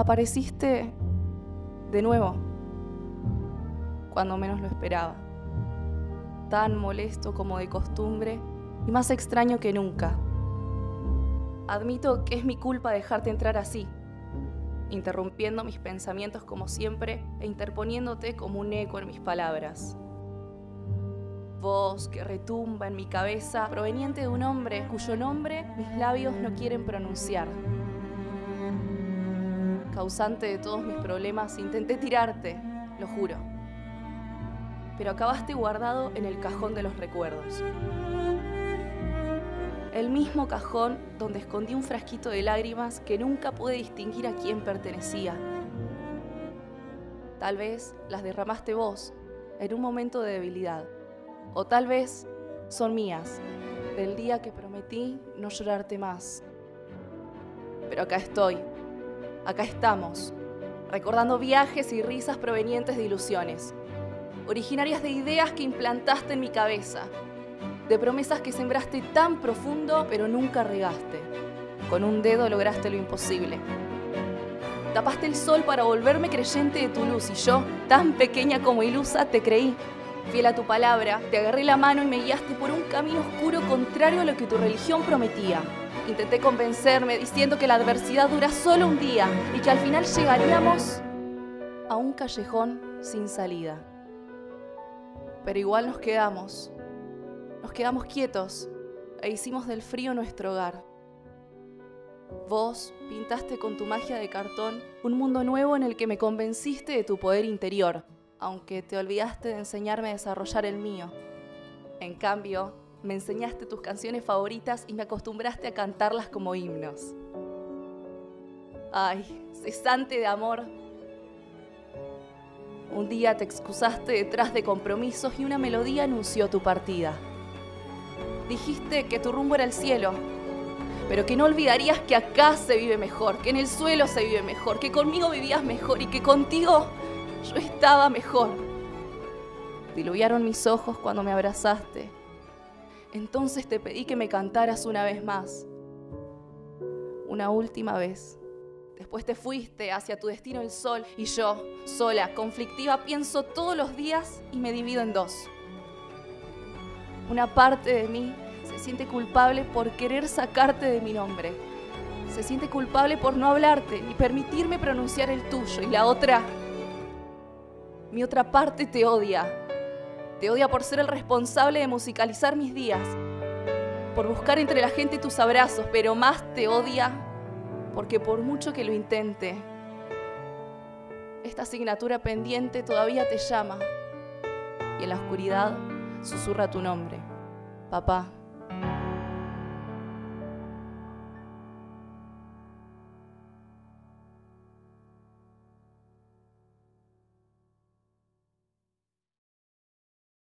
Apareciste de nuevo, cuando menos lo esperaba. Tan molesto como de costumbre y más extraño que nunca. Admito que es mi culpa dejarte entrar así, interrumpiendo mis pensamientos como siempre e interponiéndote como un eco en mis palabras. Voz que retumba en mi cabeza proveniente de un hombre cuyo nombre mis labios no quieren pronunciar. Causante de todos mis problemas, intenté tirarte, lo juro. Pero acabaste guardado en el cajón de los recuerdos el mismo cajón donde escondí un frasquito de lágrimas que nunca pude distinguir a quién pertenecía. Tal vez las derramaste vos en un momento de debilidad, o tal vez son mías, del día que prometí no llorarte más. Pero acá estoy, acá estamos, recordando viajes y risas provenientes de ilusiones, originarias de ideas que implantaste en mi cabeza de promesas que sembraste tan profundo pero nunca regaste. Con un dedo lograste lo imposible. Tapaste el sol para volverme creyente de tu luz y yo, tan pequeña como ilusa, te creí. Fiel a tu palabra, te agarré la mano y me guiaste por un camino oscuro contrario a lo que tu religión prometía. Intenté convencerme diciendo que la adversidad dura solo un día y que al final llegaríamos a un callejón sin salida. Pero igual nos quedamos nos quedamos quietos e hicimos del frío nuestro hogar. Vos pintaste con tu magia de cartón un mundo nuevo en el que me convenciste de tu poder interior, aunque te olvidaste de enseñarme a desarrollar el mío. En cambio, me enseñaste tus canciones favoritas y me acostumbraste a cantarlas como himnos. Ay, cesante de amor. Un día te excusaste detrás de compromisos y una melodía anunció tu partida dijiste que tu rumbo era el cielo, pero que no olvidarías que acá se vive mejor, que en el suelo se vive mejor, que conmigo vivías mejor y que contigo yo estaba mejor. Diluviaron mis ojos cuando me abrazaste. Entonces te pedí que me cantaras una vez más. Una última vez. Después te fuiste hacia tu destino el sol y yo, sola, conflictiva, pienso todos los días y me divido en dos. Una parte de mí se siente culpable por querer sacarte de mi nombre. Se siente culpable por no hablarte ni permitirme pronunciar el tuyo. Y la otra, mi otra parte te odia. Te odia por ser el responsable de musicalizar mis días, por buscar entre la gente tus abrazos, pero más te odia porque por mucho que lo intente, esta asignatura pendiente todavía te llama y en la oscuridad susurra tu nombre. Papá.